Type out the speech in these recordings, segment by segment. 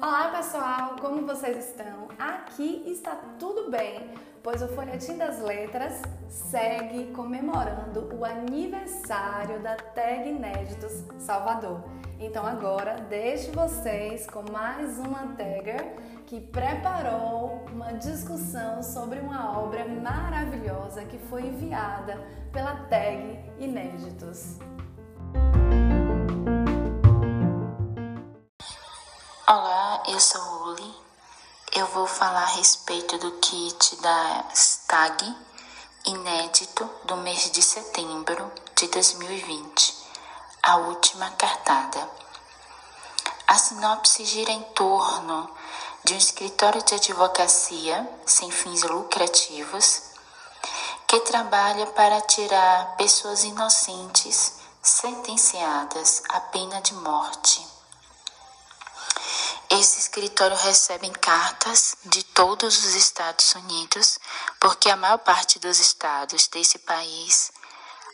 Olá pessoal, como vocês estão? Aqui está tudo bem, pois o Folhetim das Letras segue comemorando o aniversário da Tag Inéditos Salvador. Então agora deixo vocês com mais uma tagger que preparou uma discussão sobre uma obra maravilhosa que foi enviada pela Tag Inéditos. Olá, eu sou Uli. Eu vou falar a respeito do kit da STAG inédito do mês de setembro de 2020, a última cartada. A sinopse gira em torno de um escritório de advocacia sem fins lucrativos que trabalha para tirar pessoas inocentes sentenciadas à pena de morte esse escritório recebe cartas de todos os Estados Unidos, porque a maior parte dos estados desse país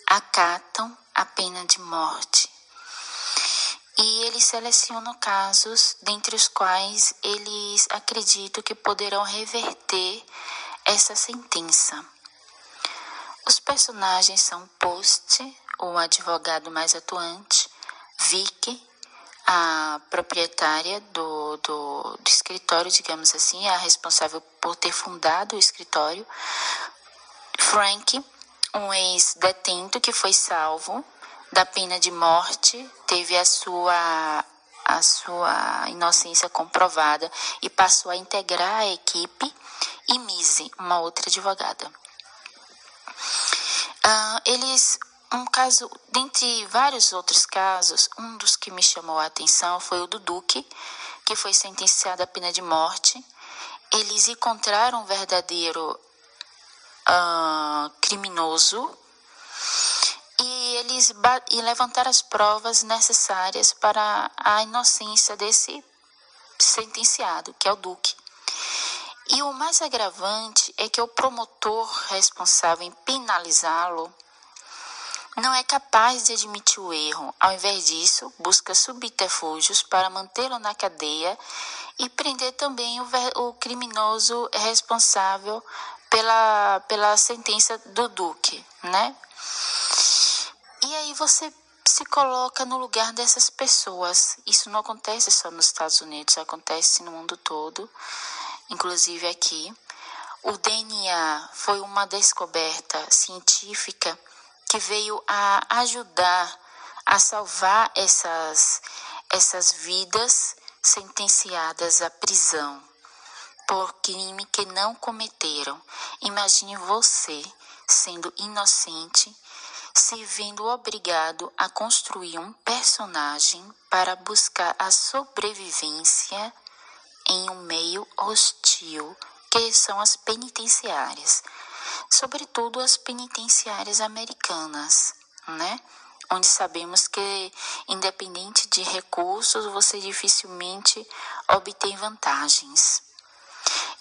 acatam a pena de morte. E eles selecionam casos dentre os quais eles acreditam que poderão reverter essa sentença. Os personagens são Post, o advogado mais atuante, Vicky, a proprietária do, do, do, escritório, digamos assim, a responsável por ter fundado o escritório, Frank, um ex-detento que foi salvo da pena de morte, teve a sua a sua inocência comprovada e passou a integrar a equipe, e Mise, uma outra advogada. Uh, eles um caso, dentre vários outros casos, um dos que me chamou a atenção foi o do Duque, que foi sentenciado à pena de morte. Eles encontraram um verdadeiro uh, criminoso e e levantaram as provas necessárias para a inocência desse sentenciado, que é o Duque. E o mais agravante é que o promotor responsável em penalizá-lo não é capaz de admitir o erro. Ao invés disso, busca subterfúgios para mantê-lo na cadeia e prender também o, o criminoso responsável pela, pela sentença do Duque, né? E aí você se coloca no lugar dessas pessoas. Isso não acontece só nos Estados Unidos, acontece no mundo todo, inclusive aqui. O DNA foi uma descoberta científica que veio a ajudar a salvar essas, essas vidas sentenciadas à prisão por crime que não cometeram. Imagine você sendo inocente, se vendo obrigado a construir um personagem para buscar a sobrevivência em um meio hostil, que são as penitenciárias sobretudo as penitenciárias americanas, né? Onde sabemos que, independente de recursos, você dificilmente obtém vantagens.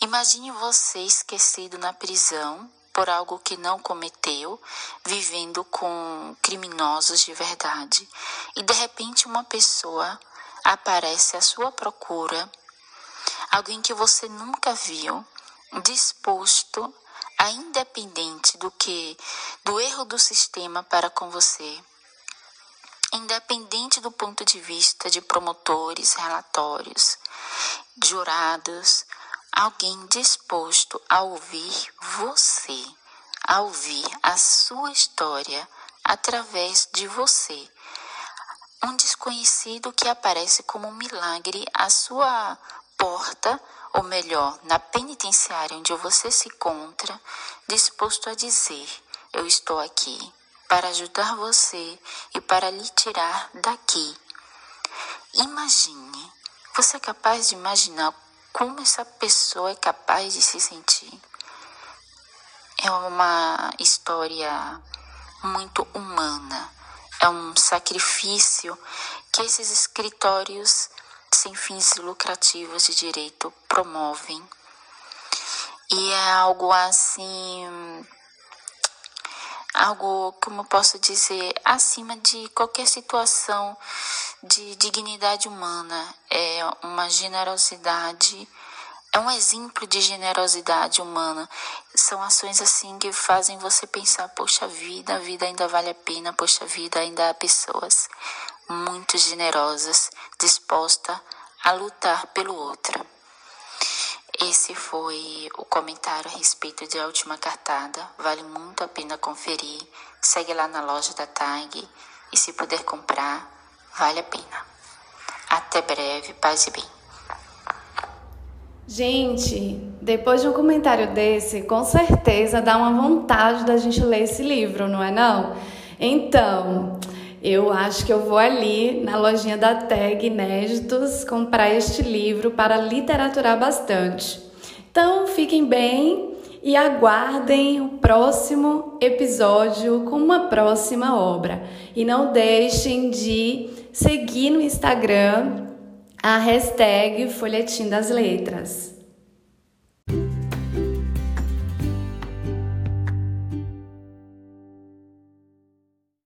Imagine você esquecido na prisão por algo que não cometeu, vivendo com criminosos de verdade, e de repente uma pessoa aparece à sua procura, alguém que você nunca viu, disposto a independente do que do erro do sistema para com você, independente do ponto de vista de promotores, relatórios, jurados, alguém disposto a ouvir você, a ouvir a sua história através de você. Um desconhecido que aparece como um milagre à sua porta ou melhor, na penitenciária onde você se encontra, disposto a dizer: Eu estou aqui para ajudar você e para lhe tirar daqui. Imagine, você é capaz de imaginar como essa pessoa é capaz de se sentir? É uma história muito humana, é um sacrifício que esses escritórios sem fins lucrativos de direito promovem. E é algo assim algo, como posso dizer, acima de qualquer situação de dignidade humana. É uma generosidade, é um exemplo de generosidade humana. São ações assim que fazem você pensar: poxa vida, a vida ainda vale a pena, poxa vida, ainda há pessoas muito generosas, dispostas a lutar pelo outro. Esse foi o comentário a respeito de A Última Cartada. Vale muito a pena conferir. Segue lá na loja da TAG e se puder comprar, vale a pena. Até breve, paz e bem. Gente, depois de um comentário desse, com certeza dá uma vontade da gente ler esse livro, não é não? Então, eu acho que eu vou ali na lojinha da Tag Inéditos comprar este livro para literaturar bastante. Então, fiquem bem e aguardem o próximo episódio com uma próxima obra. E não deixem de seguir no Instagram a hashtag Folhetim das Letras.